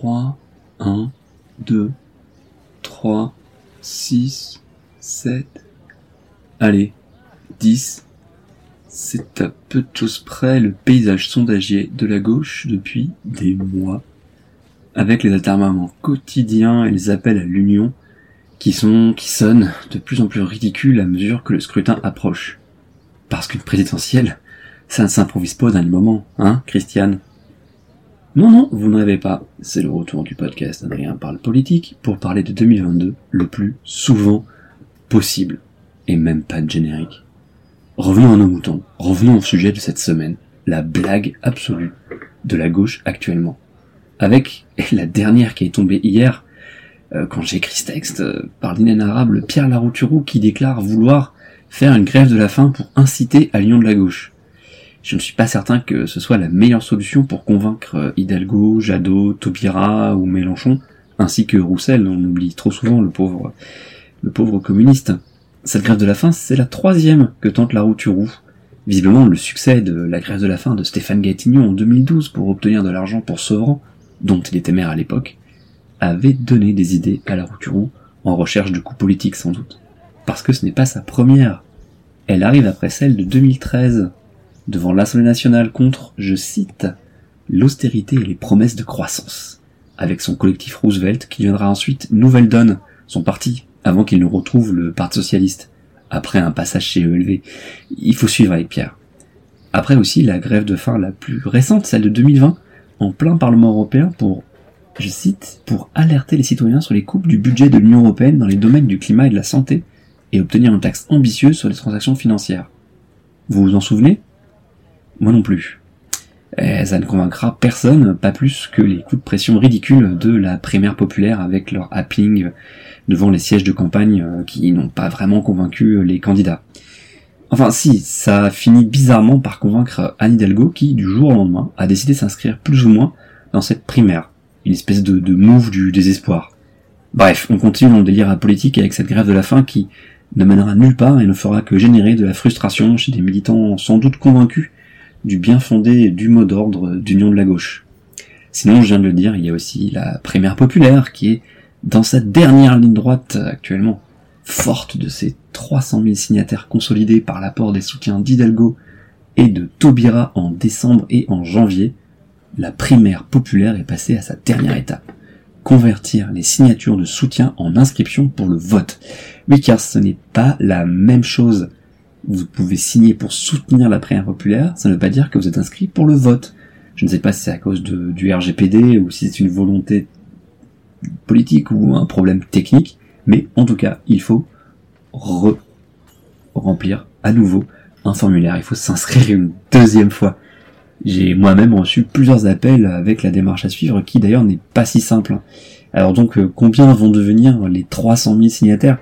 3, 1, 2, 3, 6, 7, allez, 10. C'est à peu de choses près le paysage sondagier de la gauche depuis des mois, avec les altermaments quotidiens et les appels à l'union qui sont, qui sonnent de plus en plus ridicules à mesure que le scrutin approche. Parce qu'une présidentielle, ça ne s'improvise pas d'un moment, hein, Christiane? Non, non, vous ne rêvez pas. C'est le retour du podcast Adrien parle politique pour parler de 2022 le plus souvent possible. Et même pas de générique. Revenons à nos moutons. Revenons au sujet de cette semaine. La blague absolue de la gauche actuellement. Avec la dernière qui est tombée hier, euh, quand j'écris ce texte, euh, par l'inénarrable Pierre Larouturou qui déclare vouloir faire une grève de la faim pour inciter à l'union de la gauche je ne suis pas certain que ce soit la meilleure solution pour convaincre euh, Hidalgo, Jadot, Taubira ou Mélenchon, ainsi que Roussel, on oublie trop souvent le pauvre, le pauvre communiste. Cette grève de la faim, c'est la troisième que tente la Routurou. Visiblement, le succès de la grève de la faim de Stéphane Gatineau en 2012 pour obtenir de l'argent pour Sevran, dont il était maire à l'époque, avait donné des idées à la Routurou, en recherche de coups politiques sans doute. Parce que ce n'est pas sa première. Elle arrive après celle de 2013, devant l'Assemblée nationale contre, je cite, l'austérité et les promesses de croissance, avec son collectif Roosevelt qui viendra ensuite Nouvelle Donne, son parti, avant qu'il ne retrouve le Parti Socialiste, après un passage chez ELV. Il faut suivre avec Pierre. Après aussi la grève de faim la plus récente, celle de 2020, en plein Parlement européen pour, je cite, pour alerter les citoyens sur les coupes du budget de l'Union européenne dans les domaines du climat et de la santé, et obtenir une taxe ambitieuse sur les transactions financières. Vous vous en souvenez? Moi non plus. Et ça ne convaincra personne, pas plus que les coups de pression ridicules de la primaire populaire avec leur happening devant les sièges de campagne euh, qui n'ont pas vraiment convaincu les candidats. Enfin si, ça a fini bizarrement par convaincre Anne Hidalgo qui, du jour au lendemain, a décidé de s'inscrire plus ou moins dans cette primaire. Une espèce de, de move du désespoir. Bref, on continue dans le délire politique avec cette grève de la faim qui ne mènera nulle part et ne fera que générer de la frustration chez des militants sans doute convaincus du bien fondé du mot d'ordre d'union de la gauche. Sinon, je viens de le dire, il y a aussi la primaire populaire qui est dans sa dernière ligne droite actuellement, forte de ses 300 000 signataires consolidés par l'apport des soutiens d'Hidalgo et de Taubira en décembre et en janvier, la primaire populaire est passée à sa dernière étape. Convertir les signatures de soutien en inscription pour le vote. Mais car ce n'est pas la même chose vous pouvez signer pour soutenir la prière populaire, ça ne veut pas dire que vous êtes inscrit pour le vote. Je ne sais pas si c'est à cause de, du RGPD ou si c'est une volonté politique ou un problème technique, mais en tout cas, il faut re remplir à nouveau un formulaire. Il faut s'inscrire une deuxième fois. J'ai moi-même reçu plusieurs appels avec la démarche à suivre qui d'ailleurs n'est pas si simple. Alors donc euh, combien vont devenir les 300 000 signataires?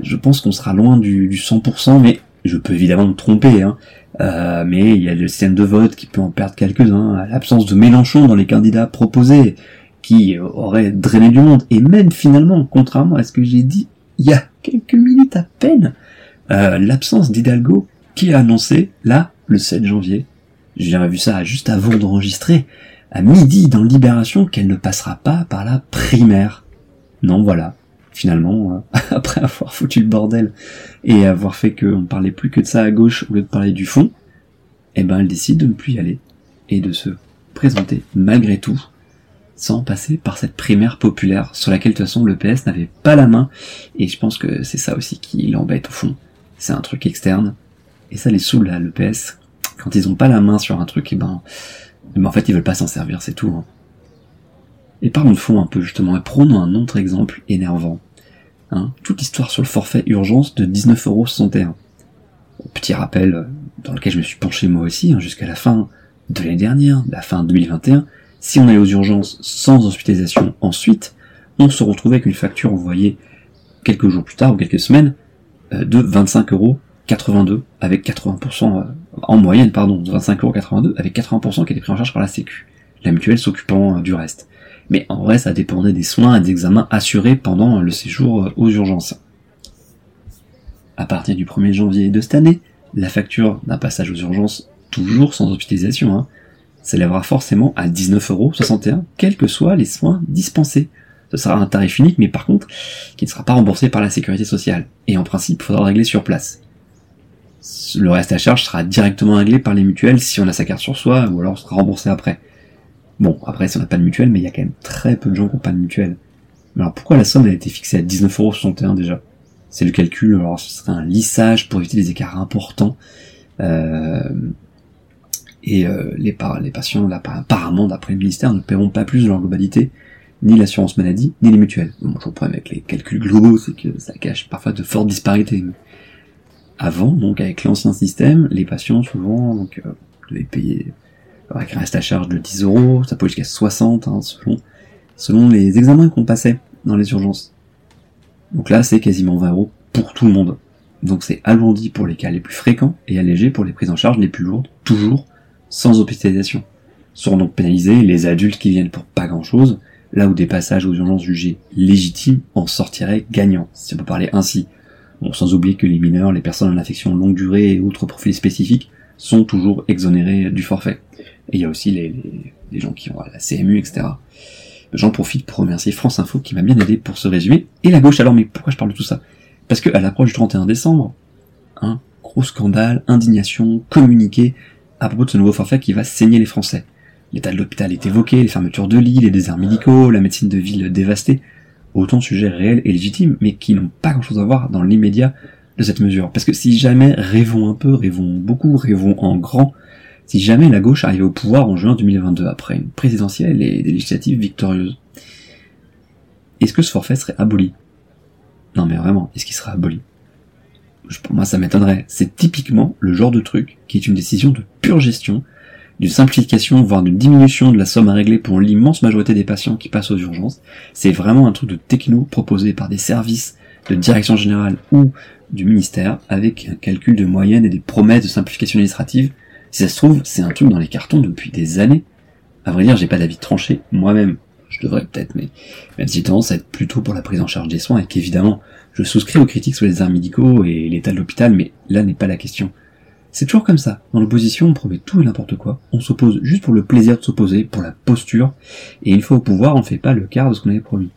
Je pense qu'on sera loin du, du 100%, mais je peux évidemment me tromper, hein. Euh, mais il y a le système de vote qui peut en perdre quelques-uns, l'absence de Mélenchon dans les candidats proposés, qui aurait drainé du monde. Et même finalement, contrairement à ce que j'ai dit il y a quelques minutes à peine, euh, l'absence d'Hidalgo qui a annoncé, là, le 7 janvier, j'ai vu ça juste avant d'enregistrer, à midi dans Libération, qu'elle ne passera pas par la primaire. Non, voilà finalement, euh, après avoir foutu le bordel et avoir fait qu'on ne parlait plus que de ça à gauche au lieu de parler du fond, eh ben elle décide de ne plus y aller et de se présenter malgré tout sans passer par cette primaire populaire sur laquelle de toute façon le PS n'avait pas la main et je pense que c'est ça aussi qui l'embête au fond. C'est un truc externe et ça les saoule là le PS quand ils ont pas la main sur un truc et eh ben, mais en fait ils veulent pas s'en servir c'est tout. Hein. Et parlons de fond un peu justement et prenons un autre exemple énervant. Hein, toute l'histoire sur le forfait urgence de 19,61€. Petit rappel, euh, dans lequel je me suis penché moi aussi, hein, jusqu'à la fin de l'année dernière, la fin 2021, Si on allait aux urgences sans hospitalisation ensuite, on se retrouvait avec une facture envoyée quelques jours plus tard ou quelques semaines euh, de 25 euros 82 avec 80% euh, en moyenne pardon 25 euros 82 avec 80% qui était pris en charge par la Sécu, la mutuelle s'occupant euh, du reste. Mais en vrai ça dépendait des soins et des examens assurés pendant le séjour aux urgences. À partir du 1er janvier de cette année, la facture d'un passage aux urgences, toujours sans hospitalisation, hein, s'élèvera forcément à 19,61€, quels que soient les soins dispensés. Ce sera un tarif unique, mais par contre, qui ne sera pas remboursé par la sécurité sociale. Et en principe, il faudra régler sur place. Le reste à charge sera directement réglé par les mutuelles si on a sa carte sur soi, ou alors sera remboursé après. Bon, après, si on n'a pas de mutuelle, mais il y a quand même très peu de gens qui n'ont pas de mutuelle. Alors pourquoi la somme a été fixée à 19,61€ déjà? C'est le calcul, alors ce serait un lissage pour éviter des écarts importants. Euh, et euh, les, les patients, là, apparemment, d'après le ministère, ne paieront pas plus de leur globalité, ni l'assurance maladie, ni les mutuelles. Bon, je problème avec les calculs globaux, c'est que ça cache parfois de fortes disparités. Avant, donc avec l'ancien système, les patients souvent donc euh, devaient payer avec un reste à charge de 10 euros, ça peut jusqu'à 60 hein, selon selon les examens qu'on passait dans les urgences. Donc là, c'est quasiment 20 euros pour tout le monde. Donc c'est alourdi pour les cas les plus fréquents et allégé pour les prises en charge les plus lourdes, toujours sans hospitalisation. Seront donc pénalisés les adultes qui viennent pour pas grand chose, là où des passages aux urgences jugées légitimes en sortiraient gagnants, si on peut parler ainsi. Bon, sans oublier que les mineurs, les personnes en affection longue durée et autres profils spécifiques sont toujours exonérés du forfait. Et il y a aussi les, les, gens qui ont la CMU, etc. J'en profite pour remercier France Info qui m'a bien aidé pour ce résumé. Et la gauche alors, mais pourquoi je parle de tout ça? Parce que à l'approche du 31 décembre, un gros scandale, indignation, communiqué, à propos de ce nouveau forfait qui va saigner les Français. L'état de l'hôpital est évoqué, les fermetures de lits, les déserts médicaux, la médecine de ville dévastée, autant de sujets réels et légitimes, mais qui n'ont pas grand-chose à voir dans l'immédiat de cette mesure. Parce que si jamais rêvons un peu, rêvons beaucoup, rêvons en grand, si jamais la gauche arrivait au pouvoir en juin 2022 après une présidentielle et des législatives victorieuses, est-ce que ce forfait serait aboli? Non mais vraiment, est-ce qu'il sera aboli? Pour moi ça m'étonnerait. C'est typiquement le genre de truc qui est une décision de pure gestion, d'une simplification, voire d'une diminution de la somme à régler pour l'immense majorité des patients qui passent aux urgences. C'est vraiment un truc de techno proposé par des services de direction générale ou du ministère avec un calcul de moyenne et des promesses de simplification administrative. Si ça se trouve, c'est un truc dans les cartons depuis des années. À vrai dire, j'ai pas d'avis tranché moi-même. Je devrais peut-être, mais même si j'ai tendance à être plutôt pour la prise en charge des soins et qu'évidemment, je souscris aux critiques sur les arts médicaux et l'état de l'hôpital, mais là n'est pas la question. C'est toujours comme ça. Dans l'opposition, on promet tout et n'importe quoi. On s'oppose juste pour le plaisir de s'opposer, pour la posture, et une fois au pouvoir, on ne fait pas le quart de ce qu'on avait promis.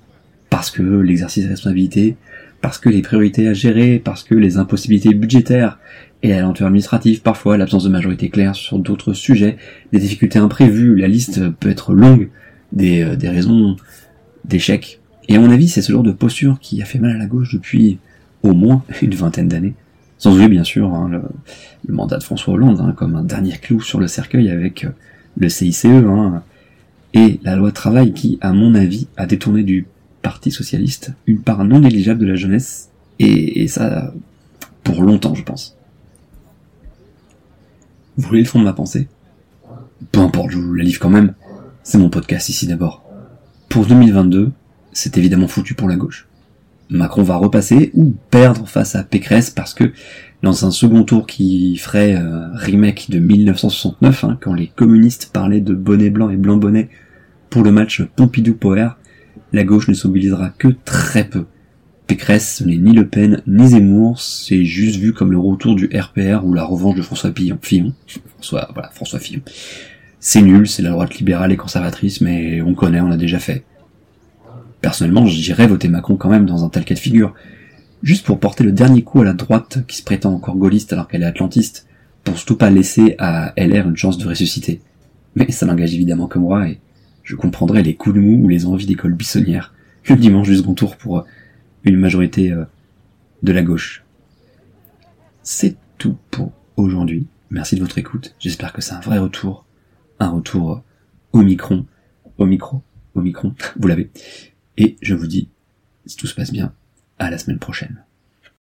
Parce que l'exercice de responsabilité, parce que les priorités à gérer, parce que les impossibilités budgétaires et la lenteur administrative, parfois l'absence de majorité claire sur d'autres sujets, des difficultés imprévues, la liste peut être longue, des, euh, des raisons d'échec et à mon avis, c'est ce genre de posture qui a fait mal à la gauche depuis au moins une vingtaine d'années. Sans oublier bien sûr hein, le, mandat de François Hollande hein, comme un dernier clou sur le cercueil avec euh, le CICE hein, et la loi travail qui, à mon avis, a détourné du Parti socialiste une part non négligeable de la jeunesse et, et ça pour longtemps, je pense. Vous voulez le fond de ma pensée? Peu importe, je vous la livre quand même. C'est mon podcast ici d'abord. Pour 2022, c'est évidemment foutu pour la gauche. Macron va repasser ou perdre face à Pécresse parce que dans un second tour qui ferait euh, remake de 1969, hein, quand les communistes parlaient de bonnet blanc et blanc bonnet pour le match Pompidou-Poher, la gauche ne s'mobilisera que très peu. Pécresse, ce n'est ni Le Pen ni Zemmour, c'est juste vu comme le retour du RPR ou la revanche de François Fillon. Fillon. François, voilà, François Fillon. C'est nul, c'est la droite libérale et conservatrice, mais on connaît, on l'a déjà fait. Personnellement, j'irais voter Macron quand même dans un tel cas de figure. Juste pour porter le dernier coup à la droite qui se prétend encore gaulliste alors qu'elle est atlantiste, pour surtout pas laisser à LR une chance de ressusciter. Mais ça n'engage évidemment que moi et je comprendrai les coups de mou ou les envies d'école buissonnière le dimanche du second tour pour une majorité euh, de la gauche. C'est tout pour aujourd'hui. Merci de votre écoute. J'espère que c'est un vrai retour. Un retour au micron. Au micro. Au micron. Vous l'avez. Et je vous dis, si tout se passe bien, à la semaine prochaine.